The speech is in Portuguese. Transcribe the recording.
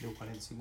Deu 40 segundos.